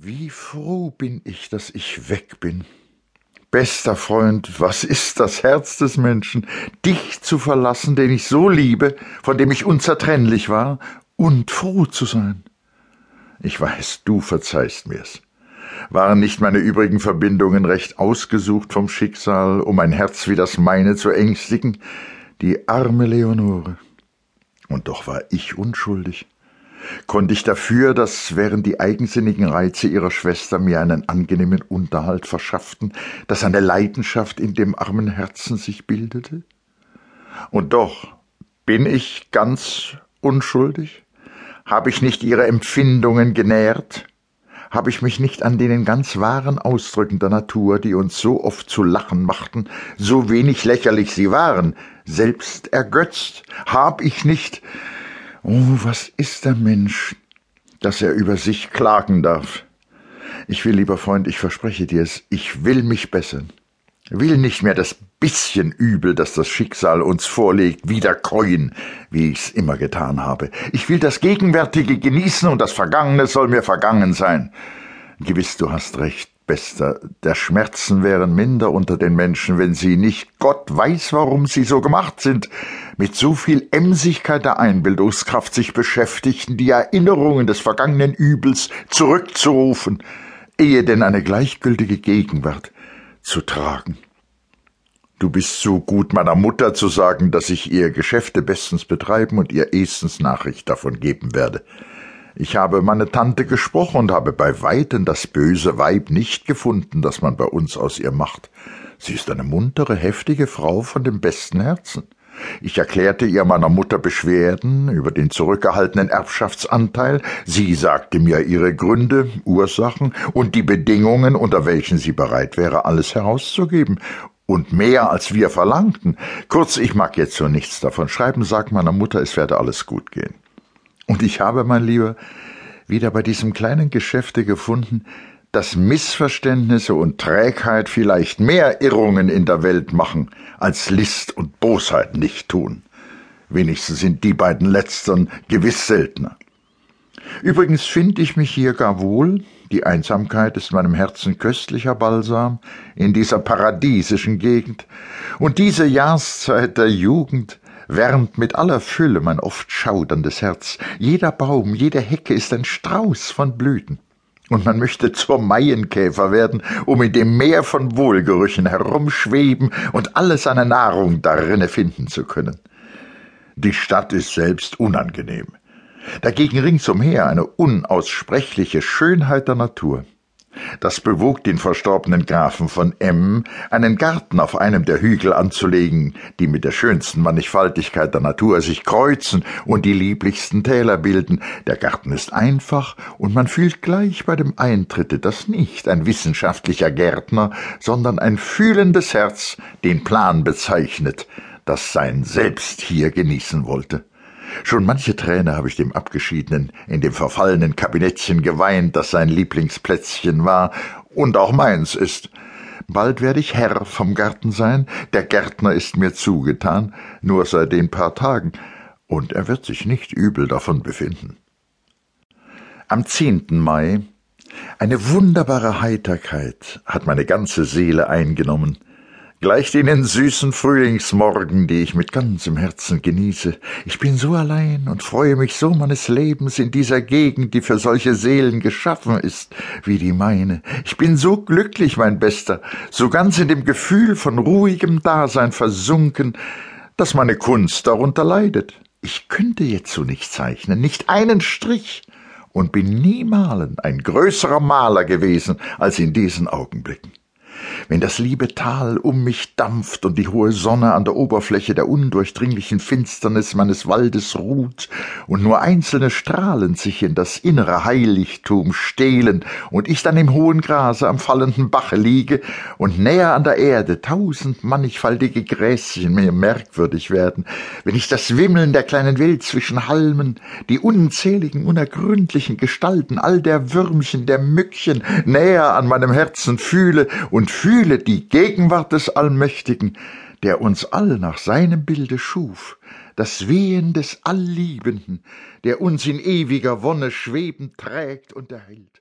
Wie froh bin ich, dass ich weg bin. Bester Freund, was ist das Herz des Menschen, dich zu verlassen, den ich so liebe, von dem ich unzertrennlich war, und froh zu sein. Ich weiß, du verzeihst mir's. Waren nicht meine übrigen Verbindungen recht ausgesucht vom Schicksal, um ein Herz wie das meine zu ängstigen? Die arme Leonore. Und doch war ich unschuldig konnte ich dafür, dass während die eigensinnigen Reize ihrer Schwester mir einen angenehmen Unterhalt verschafften, dass eine Leidenschaft in dem armen Herzen sich bildete? Und doch bin ich ganz unschuldig? Habe ich nicht ihre Empfindungen genährt? Habe ich mich nicht an denen ganz wahren Ausdrücken der Natur, die uns so oft zu lachen machten, so wenig lächerlich sie waren, selbst ergötzt? Hab ich nicht Oh, was ist der Mensch, dass er über sich klagen darf? Ich will, lieber Freund, ich verspreche dir's, ich will mich bessern, will nicht mehr das bisschen Übel, das das Schicksal uns vorlegt, wieder käuen, wie ich's immer getan habe. Ich will das Gegenwärtige genießen und das Vergangene soll mir vergangen sein. Gewiss, du hast recht, Bester, der Schmerzen wären minder unter den Menschen, wenn sie nicht Gott weiß, warum sie so gemacht sind, mit so viel Emsigkeit der Einbildungskraft sich beschäftigten, die Erinnerungen des vergangenen Übels zurückzurufen, ehe denn eine gleichgültige Gegenwart zu tragen. Du bist so gut, meiner Mutter zu sagen, dass ich ihr Geschäfte bestens betreiben und ihr ehstens Nachricht davon geben werde. Ich habe meine Tante gesprochen und habe bei weitem das böse Weib nicht gefunden, das man bei uns aus ihr macht. Sie ist eine muntere, heftige Frau von dem besten Herzen. Ich erklärte ihr meiner Mutter Beschwerden über den zurückgehaltenen Erbschaftsanteil. Sie sagte mir ihre Gründe, Ursachen und die Bedingungen, unter welchen sie bereit wäre, alles herauszugeben. Und mehr als wir verlangten. Kurz, ich mag jetzt so nichts davon schreiben, sag meiner Mutter, es werde alles gut gehen. Und ich habe, mein Lieber, wieder bei diesem kleinen Geschäfte gefunden, dass Missverständnisse und Trägheit vielleicht mehr Irrungen in der Welt machen, als List und Bosheit nicht tun. Wenigstens sind die beiden letztern gewiss seltener. Übrigens finde ich mich hier gar wohl, die Einsamkeit ist meinem Herzen köstlicher Balsam in dieser paradiesischen Gegend, und diese Jahreszeit der Jugend wärmt mit aller Fülle mein oft schauderndes Herz. Jeder Baum, jede Hecke ist ein Strauß von Blüten. Und man möchte zur Maienkäfer werden, um in dem Meer von Wohlgerüchen herumschweben und alle seine Nahrung darinne finden zu können. Die Stadt ist selbst unangenehm. Dagegen ringsumher eine unaussprechliche Schönheit der Natur. Das bewog den verstorbenen Grafen von M., einen Garten auf einem der Hügel anzulegen, die mit der schönsten Mannigfaltigkeit der Natur sich kreuzen und die lieblichsten Täler bilden. Der Garten ist einfach, und man fühlt gleich bei dem Eintritte, dass nicht ein wissenschaftlicher Gärtner, sondern ein fühlendes Herz den Plan bezeichnet, das sein Selbst hier genießen wollte. Schon manche Träne habe ich dem Abgeschiedenen in dem verfallenen Kabinettchen geweint, das sein Lieblingsplätzchen war und auch meins ist. Bald werde ich Herr vom Garten sein, der Gärtner ist mir zugetan, nur seit den paar Tagen, und er wird sich nicht übel davon befinden. Am 10. Mai eine wunderbare Heiterkeit hat meine ganze Seele eingenommen gleicht den süßen Frühlingsmorgen, die ich mit ganzem Herzen genieße. Ich bin so allein und freue mich so meines Lebens in dieser Gegend, die für solche Seelen geschaffen ist, wie die meine. Ich bin so glücklich, mein Bester, so ganz in dem Gefühl von ruhigem Dasein versunken, dass meine Kunst darunter leidet. Ich könnte jetzt so nicht zeichnen, nicht einen Strich, und bin niemalen ein größerer Maler gewesen als in diesen Augenblicken wenn das liebe Tal um mich dampft und die hohe Sonne an der Oberfläche der undurchdringlichen Finsternis meines Waldes ruht und nur einzelne Strahlen sich in das innere Heiligtum stehlen und ich dann im hohen Grase am fallenden Bache liege und näher an der Erde tausend mannigfaltige Gräschen mir merkwürdig werden, wenn ich das Wimmeln der kleinen Welt zwischen Halmen, die unzähligen, unergründlichen Gestalten all der Würmchen, der Mückchen näher an meinem Herzen fühle und fühle die Gegenwart des Allmächtigen, der uns all nach seinem Bilde schuf, das Wehen des Allliebenden, der uns in ewiger Wonne schwebend trägt und erhält.